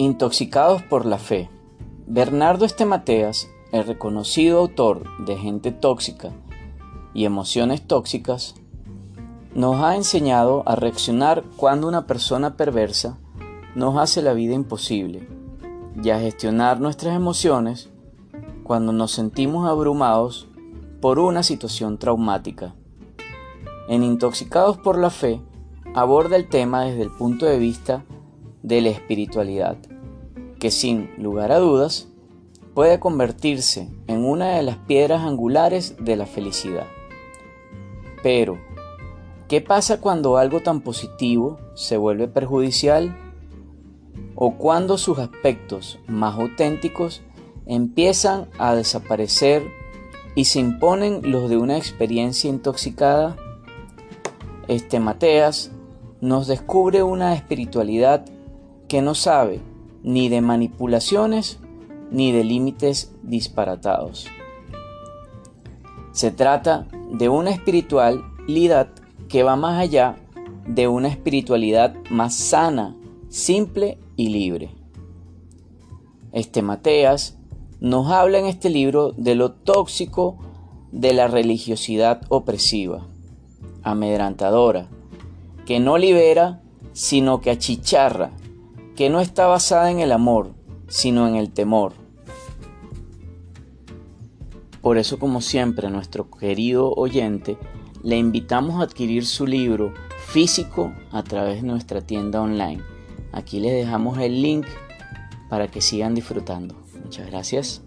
Intoxicados por la fe. Bernardo Estemateas, el reconocido autor de Gente Tóxica y Emociones Tóxicas, nos ha enseñado a reaccionar cuando una persona perversa nos hace la vida imposible y a gestionar nuestras emociones cuando nos sentimos abrumados por una situación traumática. En Intoxicados por la Fe aborda el tema desde el punto de vista de la espiritualidad, que sin lugar a dudas puede convertirse en una de las piedras angulares de la felicidad. Pero, ¿qué pasa cuando algo tan positivo se vuelve perjudicial? ¿O cuando sus aspectos más auténticos empiezan a desaparecer y se imponen los de una experiencia intoxicada? Este Mateas nos descubre una espiritualidad que no sabe ni de manipulaciones ni de límites disparatados. Se trata de una espiritualidad que va más allá de una espiritualidad más sana, simple y libre. Este Mateas nos habla en este libro de lo tóxico de la religiosidad opresiva, amedrantadora, que no libera, sino que achicharra, que no está basada en el amor, sino en el temor. Por eso, como siempre, nuestro querido oyente, le invitamos a adquirir su libro físico a través de nuestra tienda online. Aquí les dejamos el link para que sigan disfrutando. Muchas gracias.